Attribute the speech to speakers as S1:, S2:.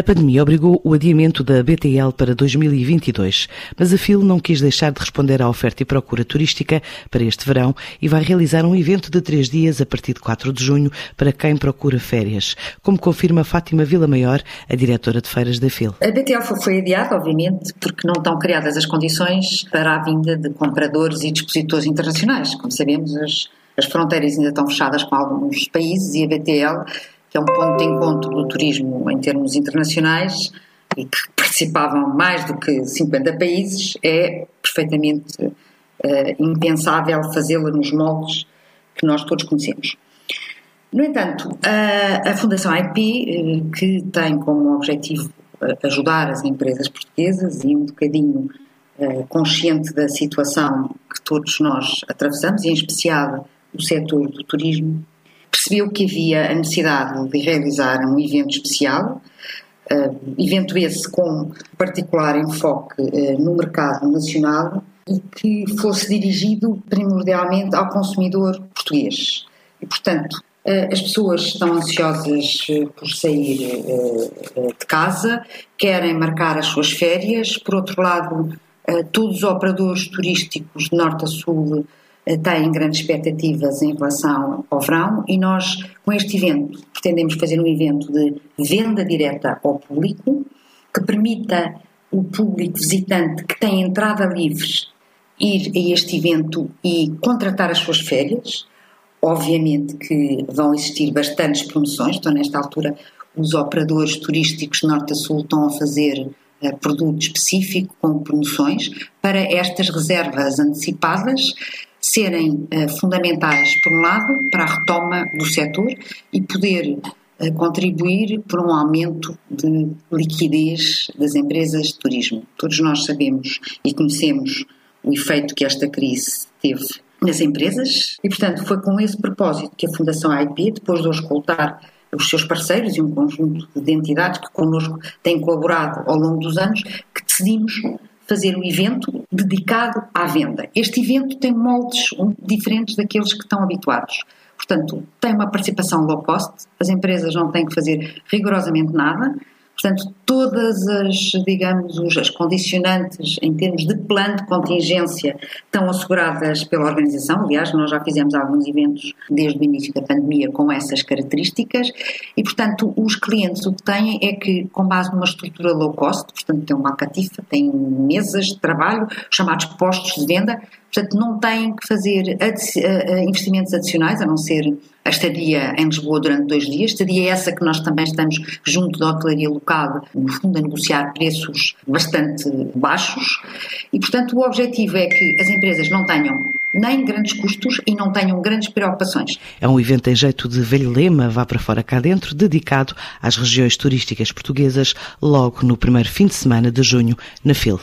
S1: A pandemia obrigou o adiamento da BTL para 2022, mas a FIL não quis deixar de responder à oferta e procura turística para este verão e vai realizar um evento de três dias a partir de 4 de junho para quem procura férias, como confirma Fátima Vila Maior, a diretora de feiras da FIL.
S2: A BTL foi adiada, obviamente, porque não estão criadas as condições para a vinda de compradores e dispositores internacionais. Como sabemos, as, as fronteiras ainda estão fechadas com alguns países e a BTL que é um ponto de encontro do turismo em termos internacionais e que participavam mais do que 50 países, é perfeitamente uh, impensável fazê-la nos moldes que nós todos conhecemos. No entanto, a, a Fundação IP, eh, que tem como objetivo eh, ajudar as empresas portuguesas e um bocadinho consciente da situação que todos nós atravessamos, e em especial o setor do turismo, percebeu que havia a necessidade de realizar um evento especial, uh, evento esse com particular enfoque uh, no mercado nacional e que fosse dirigido primordialmente ao consumidor português. E, portanto, uh, as pessoas estão ansiosas por sair de casa, querem marcar as suas férias, por outro lado, todos os operadores turísticos de norte a sul têm grandes expectativas em relação ao verão e nós, com este evento, pretendemos fazer um evento de venda direta ao público, que permita o público visitante que tem entrada livre ir a este evento e contratar as suas férias. Obviamente que vão existir bastantes promoções, então nesta altura os operadores turísticos norte a sul estão a fazer uh, produto específico com promoções para estas reservas antecipadas serem uh, fundamentais, por um lado, para a retoma do setor e poder uh, contribuir por um aumento de liquidez das empresas de turismo. Todos nós sabemos e conhecemos o efeito que esta crise teve nas empresas e, portanto, foi com esse propósito que a Fundação AIP, depois de escoltar os seus parceiros e um conjunto de entidades que connosco têm colaborado ao longo dos anos, que decidimos fazer um evento dedicado à venda. Este evento tem moldes diferentes daqueles que estão habituados. Portanto, tem uma participação low cost, as empresas não têm que fazer rigorosamente nada, Portanto, todas as, digamos, as condicionantes em termos de plano de contingência estão asseguradas pela organização. Aliás, nós já fizemos alguns eventos desde o início da pandemia com essas características e, portanto, os clientes o que têm é que, com base numa estrutura low cost, portanto, tem uma catifa, tem mesas de trabalho, chamados postos de venda, portanto, não têm que fazer eh, eh, investimentos adicionais, a não ser a estadia em Lisboa durante dois dias, estadia essa que nós também estamos junto da hotelaria local, no fundo a negociar preços bastante baixos e, portanto, o objetivo é que as empresas não tenham nem grandes custos e não tenham grandes preocupações.
S1: É um evento em jeito de velho lema, vá para fora cá dentro, dedicado às regiões turísticas portuguesas, logo no primeiro fim de semana de junho, na FIL.